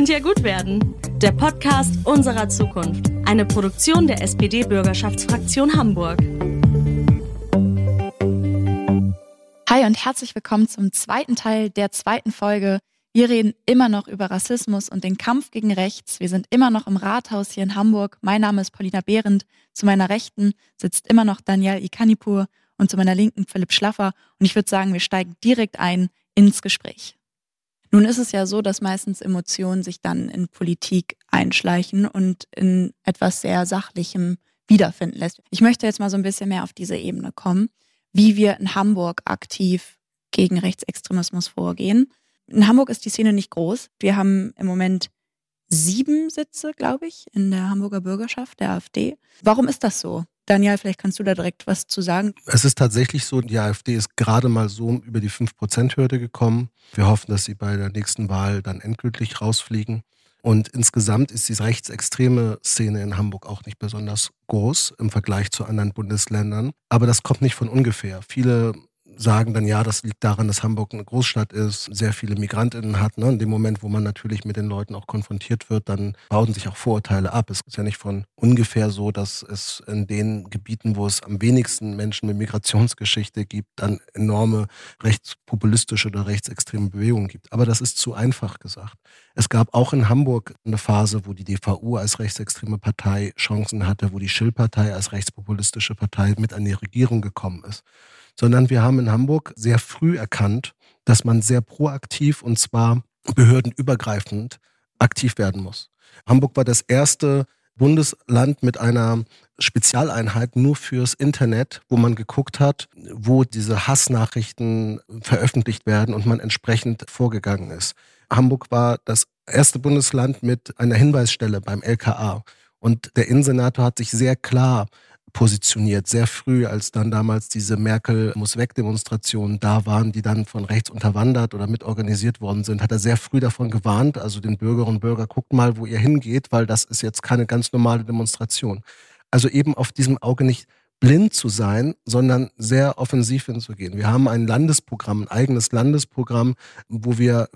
könnte ja gut werden. Der Podcast unserer Zukunft. Eine Produktion der SPD-Bürgerschaftsfraktion Hamburg. Hi und herzlich willkommen zum zweiten Teil der zweiten Folge. Wir reden immer noch über Rassismus und den Kampf gegen Rechts. Wir sind immer noch im Rathaus hier in Hamburg. Mein Name ist Paulina Behrendt. Zu meiner Rechten sitzt immer noch Daniel Ikanipur und zu meiner Linken Philipp Schlaffer. Und ich würde sagen, wir steigen direkt ein ins Gespräch. Nun ist es ja so, dass meistens Emotionen sich dann in Politik einschleichen und in etwas sehr Sachlichem wiederfinden lässt. Ich möchte jetzt mal so ein bisschen mehr auf diese Ebene kommen wie wir in Hamburg aktiv gegen Rechtsextremismus vorgehen. In Hamburg ist die Szene nicht groß. Wir haben im Moment sieben Sitze, glaube ich, in der Hamburger Bürgerschaft, der AfD. Warum ist das so? Daniel, vielleicht kannst du da direkt was zu sagen. Es ist tatsächlich so, die AfD ist gerade mal so über die 5%-Hürde gekommen. Wir hoffen, dass sie bei der nächsten Wahl dann endgültig rausfliegen. Und insgesamt ist die rechtsextreme Szene in Hamburg auch nicht besonders groß im Vergleich zu anderen Bundesländern. Aber das kommt nicht von ungefähr. Viele sagen dann, ja, das liegt daran, dass Hamburg eine Großstadt ist, sehr viele Migrantinnen hat. Ne? In dem Moment, wo man natürlich mit den Leuten auch konfrontiert wird, dann bauen sich auch Vorurteile ab. Es ist ja nicht von ungefähr so, dass es in den Gebieten, wo es am wenigsten Menschen mit Migrationsgeschichte gibt, dann enorme rechtspopulistische oder rechtsextreme Bewegungen gibt. Aber das ist zu einfach gesagt. Es gab auch in Hamburg eine Phase, wo die DVU als rechtsextreme Partei Chancen hatte, wo die Schill-Partei als rechtspopulistische Partei mit an die Regierung gekommen ist sondern wir haben in Hamburg sehr früh erkannt, dass man sehr proaktiv und zwar behördenübergreifend aktiv werden muss. Hamburg war das erste Bundesland mit einer Spezialeinheit nur fürs Internet, wo man geguckt hat, wo diese Hassnachrichten veröffentlicht werden und man entsprechend vorgegangen ist. Hamburg war das erste Bundesland mit einer Hinweisstelle beim LKA. Und der Innensenator hat sich sehr klar positioniert, sehr früh, als dann damals diese Merkel muss weg Demonstrationen da waren, die dann von rechts unterwandert oder mitorganisiert worden sind, hat er sehr früh davon gewarnt, also den Bürgerinnen und Bürgern, guckt mal, wo ihr hingeht, weil das ist jetzt keine ganz normale Demonstration. Also eben auf diesem Auge nicht blind zu sein, sondern sehr offensiv hinzugehen. Wir haben ein Landesprogramm, ein eigenes Landesprogramm, wo wir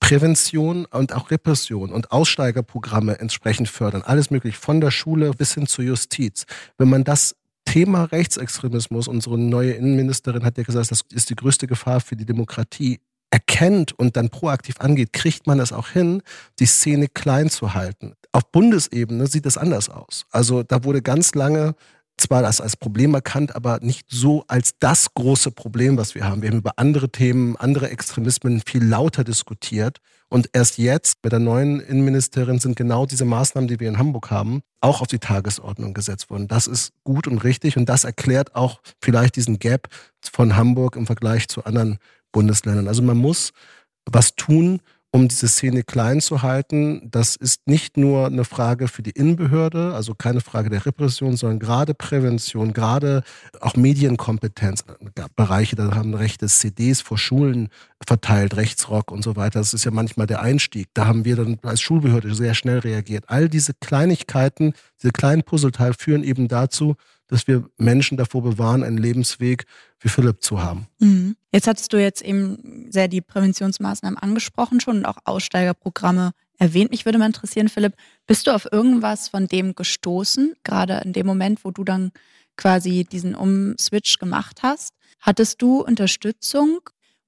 Prävention und auch Repression und Aussteigerprogramme entsprechend fördern. Alles möglich, von der Schule bis hin zur Justiz. Wenn man das Thema Rechtsextremismus, unsere neue Innenministerin hat ja gesagt, das ist die größte Gefahr für die Demokratie, erkennt und dann proaktiv angeht, kriegt man es auch hin, die Szene klein zu halten. Auf Bundesebene sieht es anders aus. Also da wurde ganz lange zwar das als Problem erkannt, aber nicht so als das große Problem, was wir haben. Wir haben über andere Themen, andere Extremismen viel lauter diskutiert. Und erst jetzt mit der neuen Innenministerin sind genau diese Maßnahmen, die wir in Hamburg haben, auch auf die Tagesordnung gesetzt worden. Das ist gut und richtig und das erklärt auch vielleicht diesen Gap von Hamburg im Vergleich zu anderen Bundesländern. Also man muss was tun, um diese Szene klein zu halten. Das ist nicht nur eine Frage für die Innenbehörde, also keine Frage der Repression, sondern gerade Prävention, gerade auch Medienkompetenz. Bereiche, da haben rechte CDs vor Schulen verteilt, Rechtsrock und so weiter. Das ist ja manchmal der Einstieg. Da haben wir dann als Schulbehörde sehr schnell reagiert. All diese Kleinigkeiten, diese kleinen Puzzleteile führen eben dazu, dass wir Menschen davor bewahren, einen Lebensweg wie Philipp zu haben. Mhm. Jetzt hattest du jetzt eben sehr die Präventionsmaßnahmen angesprochen schon und auch Aussteigerprogramme erwähnt. Mich würde mal interessieren, Philipp, bist du auf irgendwas von dem gestoßen, gerade in dem Moment, wo du dann quasi diesen Umswitch gemacht hast? Hattest du Unterstützung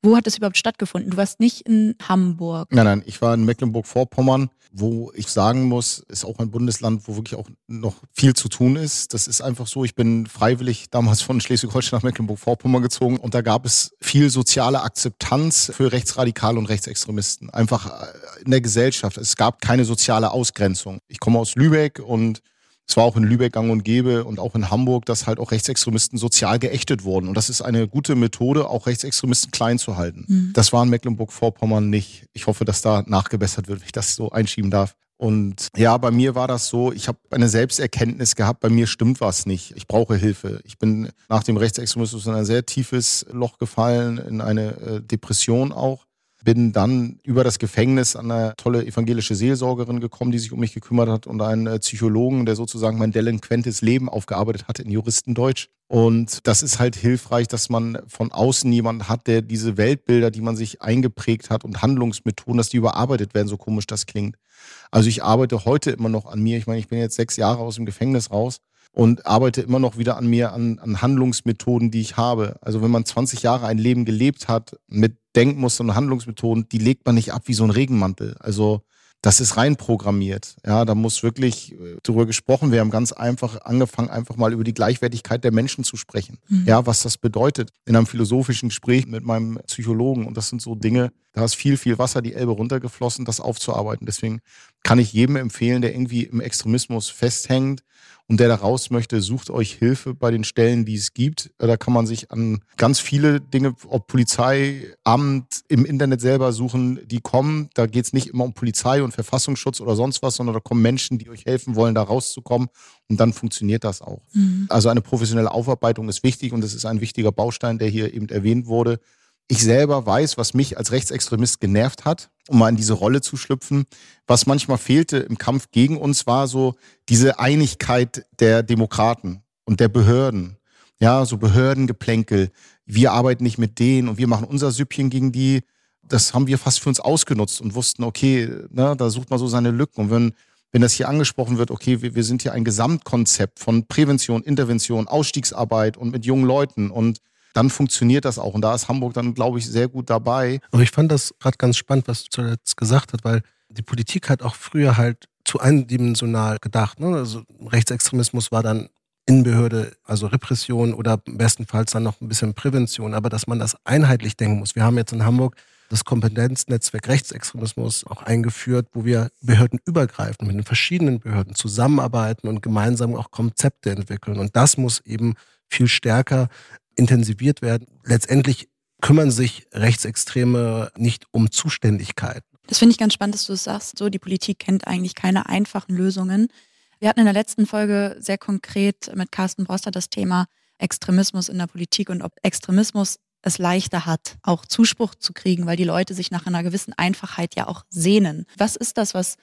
wo hat das überhaupt stattgefunden? Du warst nicht in Hamburg. Nein, nein, ich war in Mecklenburg-Vorpommern, wo ich sagen muss, ist auch ein Bundesland, wo wirklich auch noch viel zu tun ist. Das ist einfach so. Ich bin freiwillig damals von Schleswig-Holstein nach Mecklenburg-Vorpommern gezogen und da gab es viel soziale Akzeptanz für Rechtsradikale und Rechtsextremisten. Einfach äh, in der Gesellschaft. Es gab keine soziale Ausgrenzung. Ich komme aus Lübeck und es war auch in Lübeck gang und gäbe und auch in Hamburg, dass halt auch Rechtsextremisten sozial geächtet wurden. Und das ist eine gute Methode, auch Rechtsextremisten klein zu halten. Mhm. Das war in Mecklenburg-Vorpommern nicht. Ich hoffe, dass da nachgebessert wird, wenn ich das so einschieben darf. Und ja, bei mir war das so, ich habe eine Selbsterkenntnis gehabt, bei mir stimmt was nicht. Ich brauche Hilfe. Ich bin nach dem Rechtsextremismus in ein sehr tiefes Loch gefallen, in eine äh, Depression auch bin dann über das Gefängnis an eine tolle evangelische Seelsorgerin gekommen, die sich um mich gekümmert hat und einen äh, Psychologen, der sozusagen mein delinquentes Leben aufgearbeitet hat in Juristendeutsch. Und das ist halt hilfreich, dass man von außen jemanden hat, der diese Weltbilder, die man sich eingeprägt hat und Handlungsmethoden, dass die überarbeitet werden, so komisch das klingt. Also ich arbeite heute immer noch an mir. Ich meine, ich bin jetzt sechs Jahre aus dem Gefängnis raus und arbeite immer noch wieder an mir, an, an Handlungsmethoden, die ich habe. Also wenn man 20 Jahre ein Leben gelebt hat mit Denkmustern und Handlungsmethoden, die legt man nicht ab wie so ein Regenmantel. Also das ist rein programmiert. Ja, da muss wirklich äh, darüber gesprochen werden. Ganz einfach angefangen, einfach mal über die Gleichwertigkeit der Menschen zu sprechen. Mhm. Ja, was das bedeutet in einem philosophischen Gespräch mit meinem Psychologen. Und das sind so Dinge, da ist viel, viel Wasser die Elbe runtergeflossen, das aufzuarbeiten. Deswegen kann ich jedem empfehlen, der irgendwie im Extremismus festhängt und der da raus möchte, sucht euch Hilfe bei den Stellen, die es gibt. Da kann man sich an ganz viele Dinge, ob Polizei, Amt, im Internet selber suchen, die kommen. Da geht es nicht immer um Polizei und Verfassungsschutz oder sonst was, sondern da kommen Menschen, die euch helfen wollen, da rauszukommen. Und dann funktioniert das auch. Mhm. Also eine professionelle Aufarbeitung ist wichtig und das ist ein wichtiger Baustein, der hier eben erwähnt wurde ich selber weiß, was mich als Rechtsextremist genervt hat, um mal in diese Rolle zu schlüpfen. Was manchmal fehlte im Kampf gegen uns, war so diese Einigkeit der Demokraten und der Behörden. Ja, so Behördengeplänkel. Wir arbeiten nicht mit denen und wir machen unser Süppchen gegen die. Das haben wir fast für uns ausgenutzt und wussten, okay, ne, da sucht man so seine Lücken. Und wenn, wenn das hier angesprochen wird, okay, wir, wir sind hier ein Gesamtkonzept von Prävention, Intervention, Ausstiegsarbeit und mit jungen Leuten und dann funktioniert das auch. Und da ist Hamburg dann, glaube ich, sehr gut dabei. Aber ich fand das gerade ganz spannend, was du zuletzt gesagt hast, weil die Politik hat auch früher halt zu eindimensional gedacht. Ne? Also Rechtsextremismus war dann Innenbehörde, also Repression oder bestenfalls dann noch ein bisschen Prävention, aber dass man das einheitlich denken muss. Wir haben jetzt in Hamburg das Kompetenznetzwerk Rechtsextremismus auch eingeführt, wo wir behördenübergreifend mit den verschiedenen Behörden zusammenarbeiten und gemeinsam auch Konzepte entwickeln. Und das muss eben viel stärker intensiviert werden. Letztendlich kümmern sich Rechtsextreme nicht um Zuständigkeiten. Das finde ich ganz spannend, dass du es sagst. So, die Politik kennt eigentlich keine einfachen Lösungen. Wir hatten in der letzten Folge sehr konkret mit Carsten Broster das Thema Extremismus in der Politik und ob Extremismus es leichter hat, auch Zuspruch zu kriegen, weil die Leute sich nach einer gewissen Einfachheit ja auch sehnen. Was ist das, was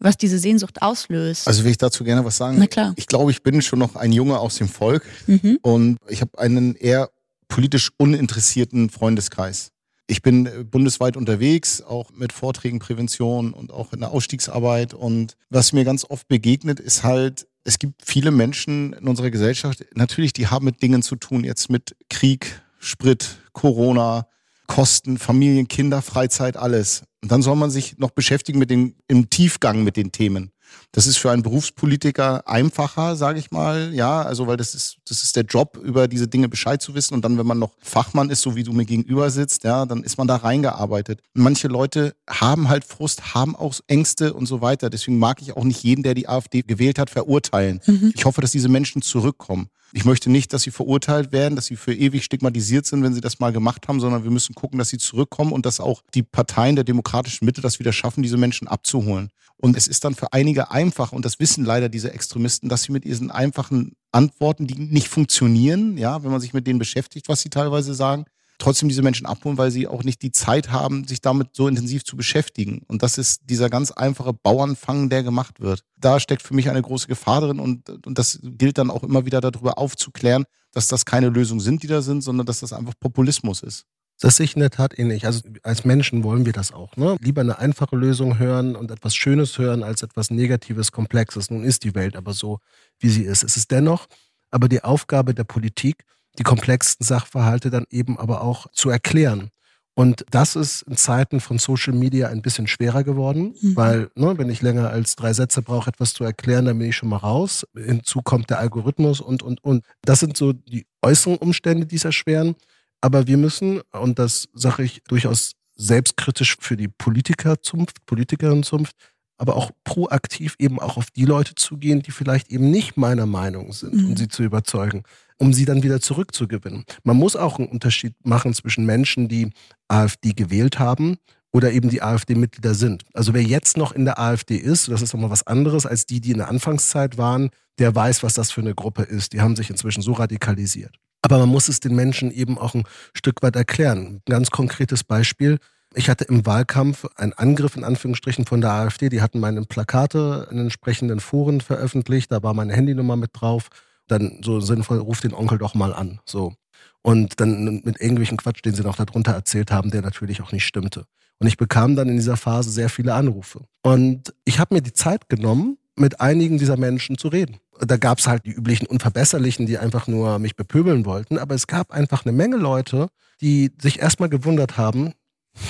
was diese Sehnsucht auslöst. Also will ich dazu gerne was sagen. Na klar. Ich glaube, ich bin schon noch ein Junge aus dem Volk mhm. und ich habe einen eher politisch uninteressierten Freundeskreis. Ich bin äh, bundesweit unterwegs, auch mit Vorträgen Prävention und auch in der Ausstiegsarbeit. Und was mir ganz oft begegnet, ist halt, es gibt viele Menschen in unserer Gesellschaft, natürlich, die haben mit Dingen zu tun, jetzt mit Krieg, Sprit, Corona, Kosten, Familien, Kinder, Freizeit, alles. Und dann soll man sich noch beschäftigen mit den, im Tiefgang mit den Themen. Das ist für einen Berufspolitiker einfacher, sage ich mal, ja, also weil das ist das ist der Job, über diese Dinge Bescheid zu wissen und dann, wenn man noch Fachmann ist, so wie du mir gegenüber sitzt, ja, dann ist man da reingearbeitet. Und manche Leute haben halt Frust, haben auch Ängste und so weiter. Deswegen mag ich auch nicht jeden, der die AfD gewählt hat, verurteilen. Mhm. Ich hoffe, dass diese Menschen zurückkommen. Ich möchte nicht, dass sie verurteilt werden, dass sie für ewig stigmatisiert sind, wenn sie das mal gemacht haben, sondern wir müssen gucken, dass sie zurückkommen und dass auch die Parteien der demokratischen Mitte das wieder schaffen, diese Menschen abzuholen. Und es ist dann für einige einfach, und das wissen leider diese Extremisten, dass sie mit diesen einfachen Antworten, die nicht funktionieren, ja, wenn man sich mit denen beschäftigt, was sie teilweise sagen, trotzdem diese Menschen abholen, weil sie auch nicht die Zeit haben, sich damit so intensiv zu beschäftigen. Und das ist dieser ganz einfache Bauernfang, der gemacht wird. Da steckt für mich eine große Gefahr drin und, und das gilt dann auch immer wieder darüber aufzuklären, dass das keine Lösungen sind, die da sind, sondern dass das einfach Populismus ist. Das sehe ich in der Tat ähnlich. Also als Menschen wollen wir das auch. Ne? Lieber eine einfache Lösung hören und etwas Schönes hören, als etwas Negatives, Komplexes. Nun ist die Welt aber so, wie sie ist. Es ist dennoch aber die Aufgabe der Politik, die komplexen Sachverhalte dann eben aber auch zu erklären. Und das ist in Zeiten von Social Media ein bisschen schwerer geworden, mhm. weil, ne, wenn ich länger als drei Sätze brauche, etwas zu erklären, dann bin ich schon mal raus. Hinzu kommt der Algorithmus und, und, und. Das sind so die äußeren Umstände, die es erschweren. Aber wir müssen, und das sage ich durchaus selbstkritisch für die Politikerzunft, Politikerinnenzunft, aber auch proaktiv eben auch auf die Leute zugehen, die vielleicht eben nicht meiner Meinung sind, mhm. um sie zu überzeugen, um sie dann wieder zurückzugewinnen. Man muss auch einen Unterschied machen zwischen Menschen, die AfD gewählt haben oder eben die AfD-Mitglieder sind. Also wer jetzt noch in der AfD ist, das ist nochmal was anderes als die, die in der Anfangszeit waren, der weiß, was das für eine Gruppe ist. Die haben sich inzwischen so radikalisiert. Aber man muss es den Menschen eben auch ein Stück weit erklären. Ein ganz konkretes Beispiel. Ich hatte im Wahlkampf einen Angriff in Anführungsstrichen von der AfD. Die hatten meine Plakate in entsprechenden Foren veröffentlicht. Da war meine Handynummer mit drauf. Dann so sinnvoll, ruf den Onkel doch mal an. So. Und dann mit irgendwelchen Quatsch, den sie noch darunter erzählt haben, der natürlich auch nicht stimmte. Und ich bekam dann in dieser Phase sehr viele Anrufe. Und ich habe mir die Zeit genommen, mit einigen dieser Menschen zu reden. Da gab es halt die üblichen Unverbesserlichen, die einfach nur mich bepöbeln wollten. Aber es gab einfach eine Menge Leute, die sich erstmal gewundert haben,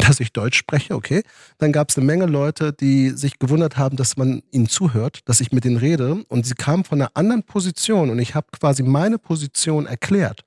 dass ich Deutsch spreche, okay. Dann gab es eine Menge Leute, die sich gewundert haben, dass man ihnen zuhört, dass ich mit ihnen rede. Und sie kamen von einer anderen Position und ich habe quasi meine Position erklärt.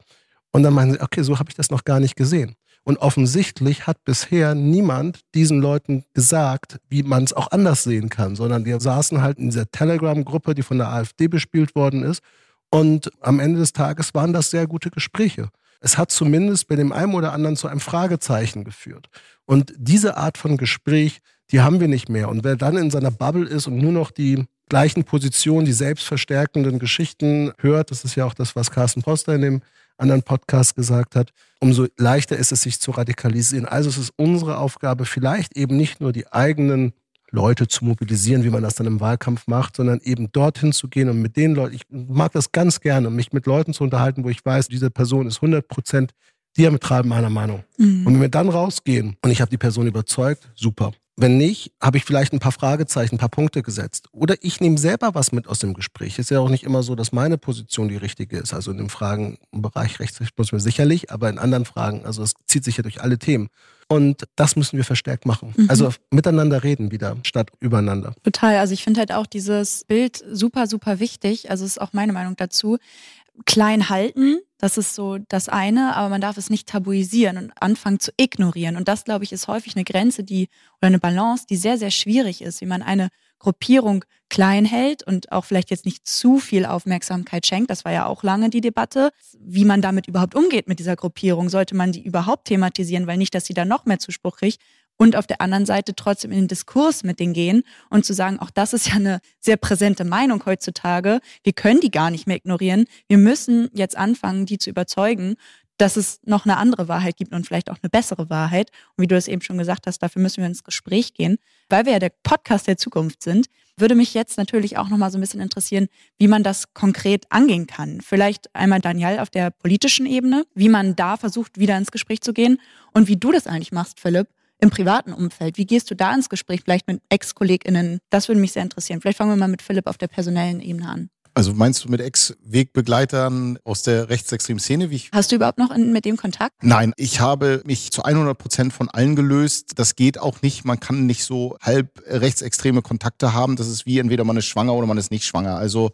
Und dann meinen sie, okay, so habe ich das noch gar nicht gesehen. Und offensichtlich hat bisher niemand diesen Leuten gesagt, wie man es auch anders sehen kann, sondern die saßen halt in dieser Telegram-Gruppe, die von der AfD bespielt worden ist. Und am Ende des Tages waren das sehr gute Gespräche. Es hat zumindest bei dem einen oder anderen zu einem Fragezeichen geführt. Und diese Art von Gespräch, die haben wir nicht mehr. Und wer dann in seiner Bubble ist und nur noch die gleichen Positionen, die selbstverstärkenden Geschichten hört, das ist ja auch das, was Carsten Poster in dem anderen Podcast gesagt hat, umso leichter ist es, sich zu radikalisieren. Also es ist unsere Aufgabe, vielleicht eben nicht nur die eigenen Leute zu mobilisieren, wie man das dann im Wahlkampf macht, sondern eben dorthin zu gehen und mit den Leuten, ich mag das ganz gerne, mich mit Leuten zu unterhalten, wo ich weiß, diese Person ist 100 Prozent diametral meiner Meinung. Mhm. Und wenn wir dann rausgehen und ich habe die Person überzeugt, super. Wenn nicht, habe ich vielleicht ein paar Fragezeichen, ein paar Punkte gesetzt. Oder ich nehme selber was mit aus dem Gespräch. Ist ja auch nicht immer so, dass meine Position die richtige ist. Also in dem Fragenbereich Rechtsextremismus sicherlich, aber in anderen Fragen, also es zieht sich ja durch alle Themen. Und das müssen wir verstärkt machen. Mhm. Also miteinander reden wieder, statt übereinander. Total. Also ich finde halt auch dieses Bild super, super wichtig. Also ist auch meine Meinung dazu klein halten. Das ist so das eine, aber man darf es nicht tabuisieren und anfangen zu ignorieren. Und das, glaube ich, ist häufig eine Grenze, die oder eine Balance, die sehr, sehr schwierig ist, wie man eine Gruppierung klein hält und auch vielleicht jetzt nicht zu viel Aufmerksamkeit schenkt. Das war ja auch lange die Debatte, wie man damit überhaupt umgeht mit dieser Gruppierung. Sollte man die überhaupt thematisieren, weil nicht, dass sie da noch mehr Zuspruch kriegt und auf der anderen Seite trotzdem in den Diskurs mit denen gehen und zu sagen, auch das ist ja eine sehr präsente Meinung heutzutage. Wir können die gar nicht mehr ignorieren. Wir müssen jetzt anfangen, die zu überzeugen, dass es noch eine andere Wahrheit gibt und vielleicht auch eine bessere Wahrheit. Und wie du es eben schon gesagt hast, dafür müssen wir ins Gespräch gehen. Weil wir ja der Podcast der Zukunft sind, würde mich jetzt natürlich auch noch mal so ein bisschen interessieren, wie man das konkret angehen kann. Vielleicht einmal Daniel auf der politischen Ebene, wie man da versucht, wieder ins Gespräch zu gehen und wie du das eigentlich machst, Philipp, im privaten Umfeld? Wie gehst du da ins Gespräch, vielleicht mit Ex-KollegInnen? Das würde mich sehr interessieren. Vielleicht fangen wir mal mit Philipp auf der personellen Ebene an. Also meinst du mit Ex-Wegbegleitern aus der rechtsextremen Szene? Wie ich Hast du überhaupt noch in, mit dem Kontakt? Nein, ich habe mich zu 100 Prozent von allen gelöst. Das geht auch nicht. Man kann nicht so halb rechtsextreme Kontakte haben. Das ist wie entweder man ist schwanger oder man ist nicht schwanger. Also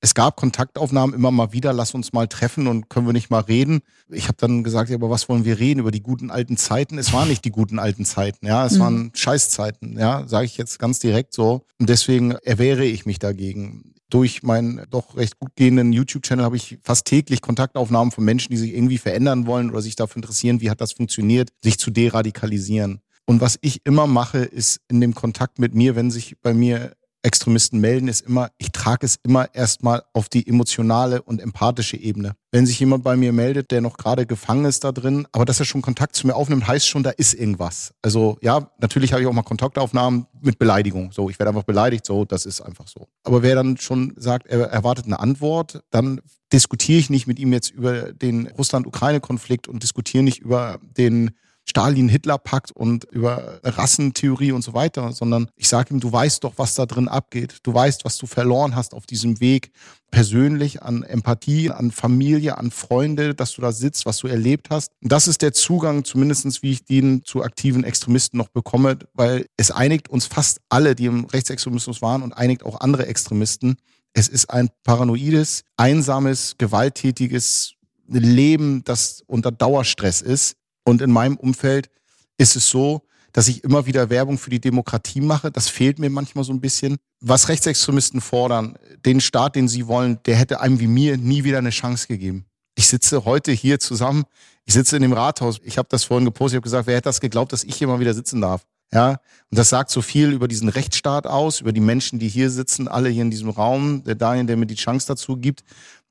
es gab Kontaktaufnahmen immer mal wieder, lass uns mal treffen und können wir nicht mal reden. Ich habe dann gesagt, ja, aber was wollen wir reden? Über die guten alten Zeiten? Es waren nicht die guten alten Zeiten, ja, es mhm. waren Scheißzeiten, ja, sage ich jetzt ganz direkt so. Und deswegen erwehre ich mich dagegen. Durch meinen doch recht gut gehenden YouTube-Channel habe ich fast täglich Kontaktaufnahmen von Menschen, die sich irgendwie verändern wollen oder sich dafür interessieren, wie hat das funktioniert, sich zu deradikalisieren. Und was ich immer mache, ist in dem Kontakt mit mir, wenn sich bei mir Extremisten melden, ist immer, ich trage es immer erstmal auf die emotionale und empathische Ebene. Wenn sich jemand bei mir meldet, der noch gerade gefangen ist da drin, aber dass er schon Kontakt zu mir aufnimmt, heißt schon, da ist irgendwas. Also ja, natürlich habe ich auch mal Kontaktaufnahmen mit Beleidigung. So, ich werde einfach beleidigt, so, das ist einfach so. Aber wer dann schon sagt, er erwartet eine Antwort, dann diskutiere ich nicht mit ihm jetzt über den Russland-Ukraine-Konflikt und diskutiere nicht über den Stalin-Hitler-Pakt und über Rassentheorie und so weiter, sondern ich sage ihm, du weißt doch, was da drin abgeht. Du weißt, was du verloren hast auf diesem Weg persönlich an Empathie, an Familie, an Freunde, dass du da sitzt, was du erlebt hast. Und das ist der Zugang, zumindestens wie ich den zu aktiven Extremisten noch bekomme, weil es einigt uns fast alle, die im Rechtsextremismus waren und einigt auch andere Extremisten. Es ist ein paranoides, einsames, gewalttätiges Leben, das unter Dauerstress ist und in meinem Umfeld ist es so, dass ich immer wieder Werbung für die Demokratie mache. Das fehlt mir manchmal so ein bisschen. Was Rechtsextremisten fordern, den Staat, den sie wollen, der hätte einem wie mir nie wieder eine Chance gegeben. Ich sitze heute hier zusammen, ich sitze in dem Rathaus. Ich habe das vorhin gepostet, ich habe gesagt, wer hätte das geglaubt, dass ich hier mal wieder sitzen darf? Ja, und das sagt so viel über diesen Rechtsstaat aus, über die Menschen, die hier sitzen, alle hier in diesem Raum, der Daniel, der mir die Chance dazu gibt,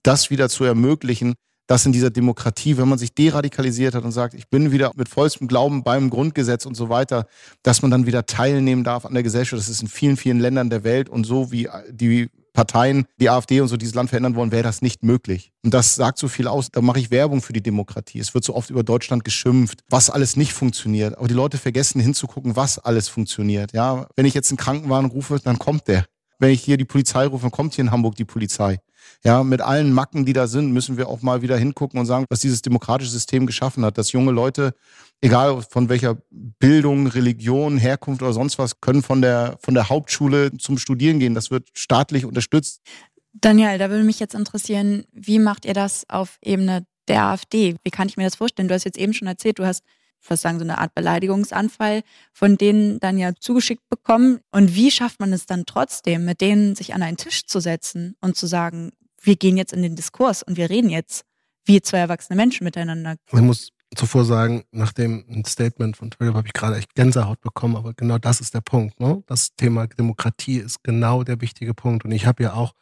das wieder zu ermöglichen, dass in dieser Demokratie, wenn man sich deradikalisiert hat und sagt, ich bin wieder mit vollstem Glauben beim Grundgesetz und so weiter, dass man dann wieder teilnehmen darf an der Gesellschaft. Das ist in vielen, vielen Ländern der Welt und so wie die Parteien, die AfD und so dieses Land verändern wollen, wäre das nicht möglich. Und das sagt so viel aus. Da mache ich Werbung für die Demokratie. Es wird so oft über Deutschland geschimpft, was alles nicht funktioniert. Aber die Leute vergessen hinzugucken, was alles funktioniert. Ja, wenn ich jetzt einen Krankenwagen rufe, dann kommt der. Wenn ich hier die Polizei rufe, dann kommt hier in Hamburg die Polizei. Ja, mit allen Macken, die da sind, müssen wir auch mal wieder hingucken und sagen, was dieses demokratische System geschaffen hat, dass junge Leute egal von welcher Bildung, Religion, Herkunft oder sonst was, können von der, von der Hauptschule zum Studieren gehen. Das wird staatlich unterstützt. Daniel, da würde mich jetzt interessieren, wie macht ihr das auf Ebene der AfD? Wie kann ich mir das vorstellen? Du hast jetzt eben schon erzählt, du hast was sagen, so eine Art Beleidigungsanfall von denen dann ja zugeschickt bekommen. Und wie schafft man es dann trotzdem, mit denen sich an einen Tisch zu setzen und zu sagen, wir gehen jetzt in den Diskurs und wir reden jetzt wie zwei erwachsene Menschen miteinander? Man muss zuvor sagen, nach dem Statement von Twitter habe ich gerade echt Gänsehaut bekommen, aber genau das ist der Punkt. Ne? Das Thema Demokratie ist genau der wichtige Punkt. Und ich habe ja auch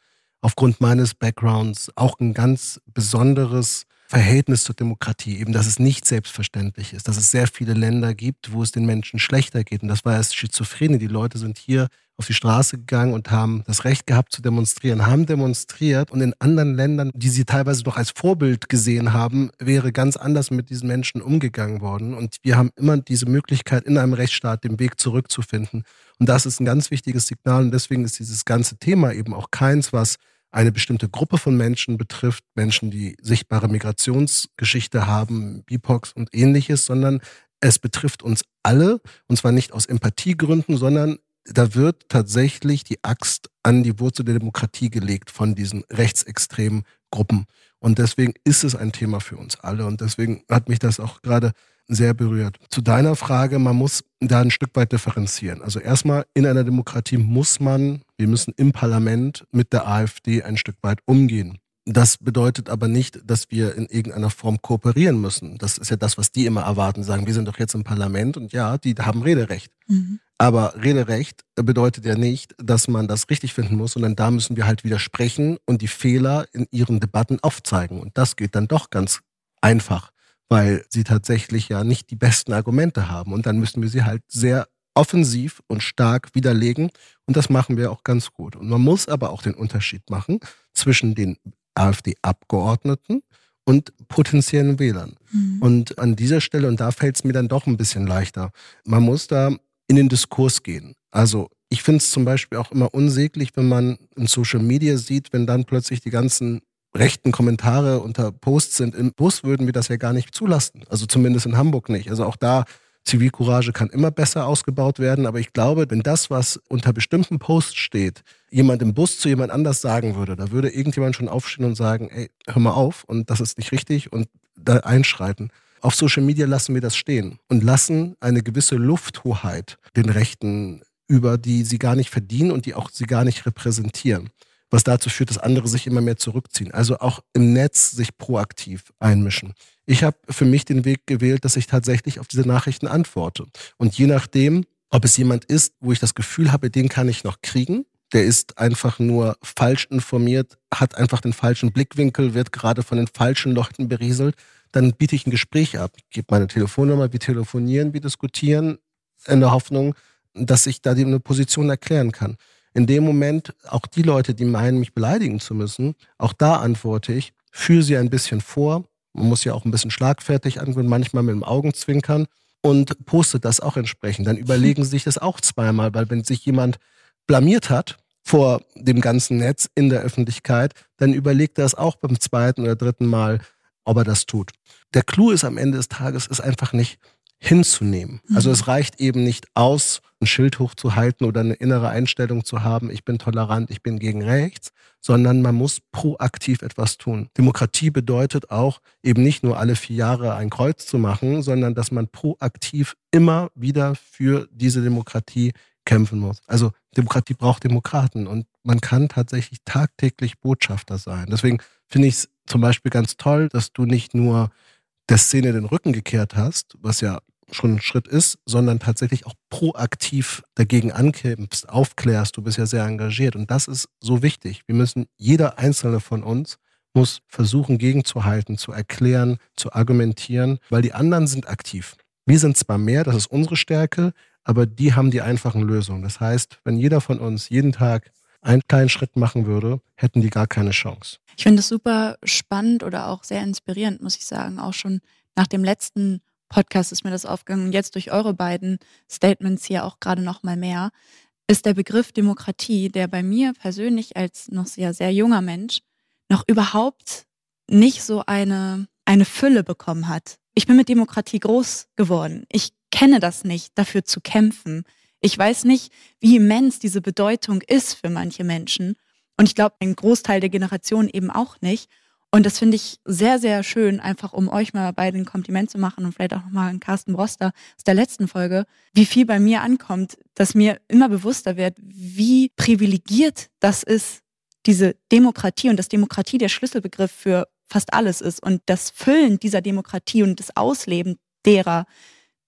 aufgrund meines Backgrounds auch ein ganz besonderes Verhältnis zur Demokratie, eben, dass es nicht selbstverständlich ist, dass es sehr viele Länder gibt, wo es den Menschen schlechter geht. Und das war erst Schizophrenie. Die Leute sind hier auf die Straße gegangen und haben das Recht gehabt zu demonstrieren, haben demonstriert und in anderen Ländern, die sie teilweise noch als Vorbild gesehen haben, wäre ganz anders mit diesen Menschen umgegangen worden. Und wir haben immer diese Möglichkeit, in einem Rechtsstaat den Weg zurückzufinden. Und das ist ein ganz wichtiges Signal. Und deswegen ist dieses ganze Thema eben auch keins, was eine bestimmte Gruppe von Menschen betrifft, Menschen, die sichtbare Migrationsgeschichte haben, BIPOX und ähnliches, sondern es betrifft uns alle, und zwar nicht aus Empathiegründen, sondern da wird tatsächlich die Axt an die Wurzel der Demokratie gelegt von diesen rechtsextremen Gruppen. Und deswegen ist es ein Thema für uns alle. Und deswegen hat mich das auch gerade sehr berührt. Zu deiner Frage, man muss da ein Stück weit differenzieren. Also erstmal, in einer Demokratie muss man, wir müssen im Parlament mit der AfD ein Stück weit umgehen. Das bedeutet aber nicht, dass wir in irgendeiner Form kooperieren müssen. Das ist ja das, was die immer erwarten, sagen, wir sind doch jetzt im Parlament und ja, die haben Rederecht. Mhm. Aber Rederecht bedeutet ja nicht, dass man das richtig finden muss, sondern da müssen wir halt widersprechen und die Fehler in ihren Debatten aufzeigen. Und das geht dann doch ganz einfach weil sie tatsächlich ja nicht die besten Argumente haben. Und dann müssen wir sie halt sehr offensiv und stark widerlegen. Und das machen wir auch ganz gut. Und man muss aber auch den Unterschied machen zwischen den AfD-Abgeordneten und potenziellen Wählern. Mhm. Und an dieser Stelle, und da fällt es mir dann doch ein bisschen leichter, man muss da in den Diskurs gehen. Also ich finde es zum Beispiel auch immer unsäglich, wenn man in Social Media sieht, wenn dann plötzlich die ganzen rechten Kommentare unter Posts sind. Im Bus würden wir das ja gar nicht zulassen. Also zumindest in Hamburg nicht. Also auch da, Zivilcourage kann immer besser ausgebaut werden. Aber ich glaube, wenn das, was unter bestimmten Posts steht, jemand im Bus zu jemand anders sagen würde, da würde irgendjemand schon aufstehen und sagen, ey, hör mal auf und das ist nicht richtig und da einschreiten. Auf Social Media lassen wir das stehen und lassen eine gewisse Lufthoheit den Rechten über, die sie gar nicht verdienen und die auch sie gar nicht repräsentieren was dazu führt, dass andere sich immer mehr zurückziehen. Also auch im Netz sich proaktiv einmischen. Ich habe für mich den Weg gewählt, dass ich tatsächlich auf diese Nachrichten antworte. Und je nachdem, ob es jemand ist, wo ich das Gefühl habe, den kann ich noch kriegen, der ist einfach nur falsch informiert, hat einfach den falschen Blickwinkel, wird gerade von den falschen Leuten berieselt, dann biete ich ein Gespräch ab. Gebe meine Telefonnummer, wir telefonieren, wir diskutieren in der Hoffnung, dass ich da eine Position erklären kann in dem Moment auch die Leute, die meinen, mich beleidigen zu müssen, auch da antworte ich, führe sie ein bisschen vor. Man muss ja auch ein bisschen schlagfertig antworten, manchmal mit dem Augenzwinkern und poste das auch entsprechend. Dann überlegen sie sich das auch zweimal, weil wenn sich jemand blamiert hat vor dem ganzen Netz in der Öffentlichkeit, dann überlegt er es auch beim zweiten oder dritten Mal, ob er das tut. Der Clou ist am Ende des Tages, ist einfach nicht, hinzunehmen. Mhm. Also es reicht eben nicht aus, ein Schild hochzuhalten oder eine innere Einstellung zu haben, ich bin tolerant, ich bin gegen rechts, sondern man muss proaktiv etwas tun. Demokratie bedeutet auch eben nicht nur alle vier Jahre ein Kreuz zu machen, sondern dass man proaktiv immer wieder für diese Demokratie kämpfen muss. Also Demokratie braucht Demokraten und man kann tatsächlich tagtäglich Botschafter sein. Deswegen finde ich es zum Beispiel ganz toll, dass du nicht nur der Szene den Rücken gekehrt hast, was ja schon ein Schritt ist, sondern tatsächlich auch proaktiv dagegen ankämpfst, aufklärst. Du bist ja sehr engagiert und das ist so wichtig. Wir müssen, jeder einzelne von uns muss versuchen, gegenzuhalten, zu erklären, zu argumentieren, weil die anderen sind aktiv. Wir sind zwar mehr, das ist unsere Stärke, aber die haben die einfachen Lösungen. Das heißt, wenn jeder von uns jeden Tag einen kleinen Schritt machen würde, hätten die gar keine Chance. Ich finde es super spannend oder auch sehr inspirierend, muss ich sagen. Auch schon nach dem letzten Podcast ist mir das aufgegangen. Jetzt durch eure beiden Statements hier auch gerade noch mal mehr, ist der Begriff Demokratie, der bei mir persönlich als noch sehr, sehr junger Mensch noch überhaupt nicht so eine, eine Fülle bekommen hat. Ich bin mit Demokratie groß geworden. Ich kenne das nicht, dafür zu kämpfen. Ich weiß nicht, wie immens diese Bedeutung ist für manche Menschen. Und ich glaube, ein Großteil der Generation eben auch nicht. Und das finde ich sehr, sehr schön, einfach um euch mal beide ein Kompliment zu machen und vielleicht auch nochmal an Carsten Broster aus der letzten Folge, wie viel bei mir ankommt, dass mir immer bewusster wird, wie privilegiert das ist, diese Demokratie und dass Demokratie der Schlüsselbegriff für fast alles ist und das Füllen dieser Demokratie und das Ausleben derer,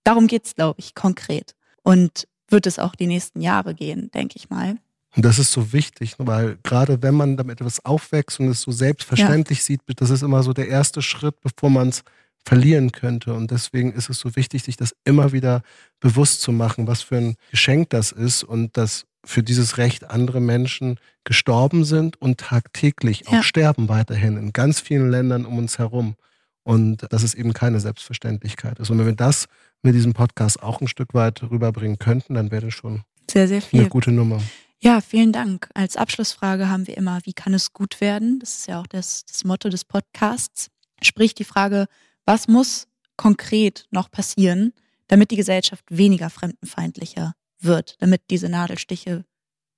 darum geht's, glaube ich, konkret. Und wird es auch die nächsten Jahre gehen, denke ich mal. Und das ist so wichtig, weil gerade wenn man damit etwas aufwächst und es so selbstverständlich ja. sieht, das ist immer so der erste Schritt, bevor man es verlieren könnte. Und deswegen ist es so wichtig, sich das immer wieder bewusst zu machen, was für ein Geschenk das ist und dass für dieses Recht andere Menschen gestorben sind und tagtäglich auch ja. sterben weiterhin in ganz vielen Ländern um uns herum. Und dass es eben keine Selbstverständlichkeit ist. Und wenn wir das mit diesem Podcast auch ein Stück weit rüberbringen könnten, dann wäre das schon sehr, sehr viel. eine gute Nummer. Ja, vielen Dank. Als Abschlussfrage haben wir immer, wie kann es gut werden? Das ist ja auch das, das Motto des Podcasts. Sprich die Frage, was muss konkret noch passieren, damit die Gesellschaft weniger fremdenfeindlicher wird, damit diese Nadelstiche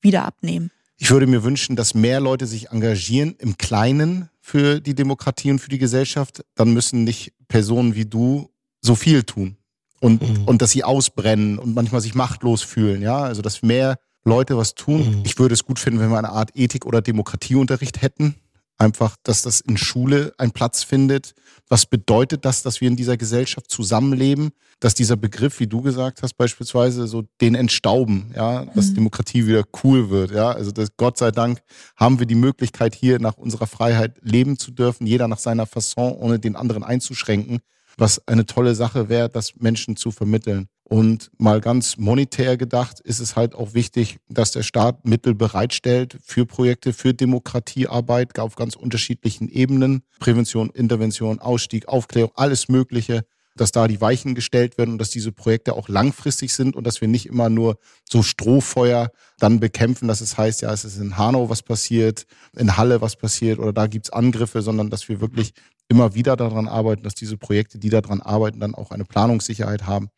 wieder abnehmen? Ich würde mir wünschen, dass mehr Leute sich engagieren im Kleinen für die Demokratie und für die Gesellschaft. Dann müssen nicht Personen wie du so viel tun und, mhm. und dass sie ausbrennen und manchmal sich machtlos fühlen. Ja, also dass mehr Leute was tun. Mhm. Ich würde es gut finden, wenn wir eine Art Ethik- oder Demokratieunterricht hätten. Einfach, dass das in Schule einen Platz findet. Was bedeutet das, dass wir in dieser Gesellschaft zusammenleben? Dass dieser Begriff, wie du gesagt hast, beispielsweise so den entstauben, ja, dass mhm. Demokratie wieder cool wird, ja. Also das, Gott sei Dank haben wir die Möglichkeit, hier nach unserer Freiheit leben zu dürfen, jeder nach seiner Fasson, ohne den anderen einzuschränken was eine tolle Sache wäre, das Menschen zu vermitteln. Und mal ganz monetär gedacht, ist es halt auch wichtig, dass der Staat Mittel bereitstellt für Projekte, für Demokratiearbeit auf ganz unterschiedlichen Ebenen. Prävention, Intervention, Ausstieg, Aufklärung, alles Mögliche dass da die Weichen gestellt werden und dass diese Projekte auch langfristig sind und dass wir nicht immer nur so Strohfeuer dann bekämpfen, dass es heißt, ja, es ist in Hanau was passiert, in Halle was passiert oder da gibt's Angriffe, sondern dass wir wirklich immer wieder daran arbeiten, dass diese Projekte, die daran arbeiten, dann auch eine Planungssicherheit haben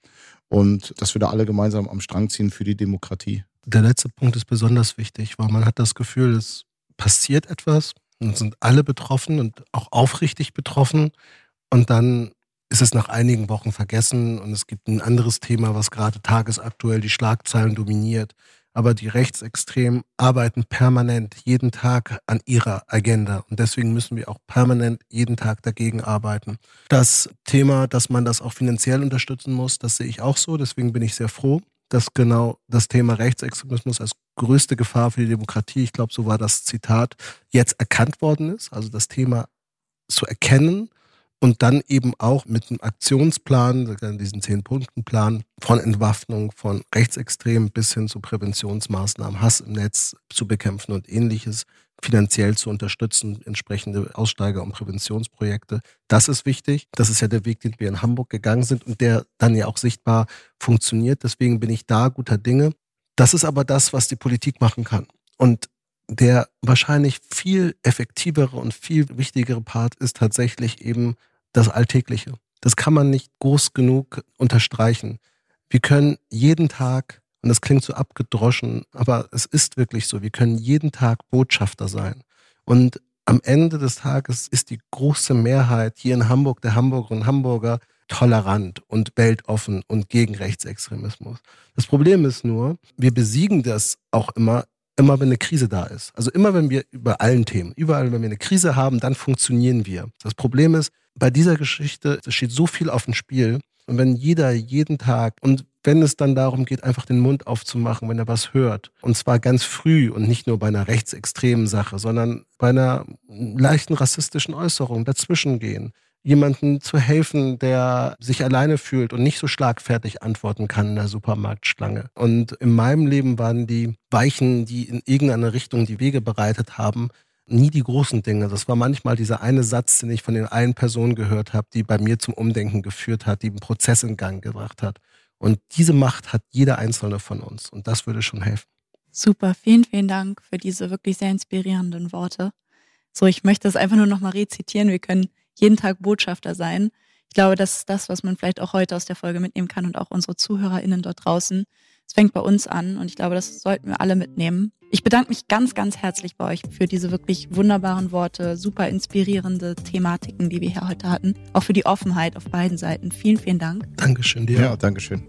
und dass wir da alle gemeinsam am Strang ziehen für die Demokratie. Der letzte Punkt ist besonders wichtig, weil man hat das Gefühl, es passiert etwas und sind alle betroffen und auch aufrichtig betroffen und dann ist es nach einigen Wochen vergessen und es gibt ein anderes Thema, was gerade tagesaktuell die Schlagzeilen dominiert. Aber die Rechtsextremen arbeiten permanent jeden Tag an ihrer Agenda und deswegen müssen wir auch permanent jeden Tag dagegen arbeiten. Das Thema, dass man das auch finanziell unterstützen muss, das sehe ich auch so. Deswegen bin ich sehr froh, dass genau das Thema Rechtsextremismus als größte Gefahr für die Demokratie, ich glaube, so war das Zitat, jetzt erkannt worden ist. Also das Thema zu erkennen und dann eben auch mit einem Aktionsplan, diesen Zehn-Punkten-Plan von Entwaffnung von Rechtsextremen bis hin zu Präventionsmaßnahmen, Hass im Netz zu bekämpfen und ähnliches finanziell zu unterstützen, entsprechende Aussteiger- und Präventionsprojekte. Das ist wichtig. Das ist ja der Weg, den wir in Hamburg gegangen sind und der dann ja auch sichtbar funktioniert. Deswegen bin ich da guter Dinge. Das ist aber das, was die Politik machen kann. Und der wahrscheinlich viel effektivere und viel wichtigere Part ist tatsächlich eben das Alltägliche. Das kann man nicht groß genug unterstreichen. Wir können jeden Tag, und das klingt so abgedroschen, aber es ist wirklich so, wir können jeden Tag Botschafter sein. Und am Ende des Tages ist die große Mehrheit hier in Hamburg der Hamburgerinnen und Hamburger tolerant und weltoffen und gegen Rechtsextremismus. Das Problem ist nur, wir besiegen das auch immer, immer wenn eine Krise da ist. Also immer wenn wir über allen Themen, überall wenn wir eine Krise haben, dann funktionieren wir. Das Problem ist, bei dieser Geschichte steht so viel auf dem Spiel. Und wenn jeder jeden Tag, und wenn es dann darum geht, einfach den Mund aufzumachen, wenn er was hört. Und zwar ganz früh und nicht nur bei einer rechtsextremen Sache, sondern bei einer leichten rassistischen Äußerung dazwischen gehen. Jemanden zu helfen, der sich alleine fühlt und nicht so schlagfertig antworten kann in der Supermarktschlange. Und in meinem Leben waren die Weichen, die in irgendeine Richtung die Wege bereitet haben, nie die großen Dinge. Das war manchmal dieser eine Satz, den ich von den einen Personen gehört habe, die bei mir zum Umdenken geführt hat, die einen Prozess in Gang gebracht hat. Und diese Macht hat jeder einzelne von uns. Und das würde schon helfen. Super, vielen, vielen Dank für diese wirklich sehr inspirierenden Worte. So, ich möchte es einfach nur nochmal rezitieren. Wir können jeden Tag Botschafter sein. Ich glaube, das ist das, was man vielleicht auch heute aus der Folge mitnehmen kann und auch unsere ZuhörerInnen dort draußen. Es fängt bei uns an und ich glaube, das sollten wir alle mitnehmen. Ich bedanke mich ganz, ganz herzlich bei euch für diese wirklich wunderbaren Worte, super inspirierende Thematiken, die wir hier heute hatten. Auch für die Offenheit auf beiden Seiten. Vielen, vielen Dank. Dankeschön dir. Ja, Dankeschön.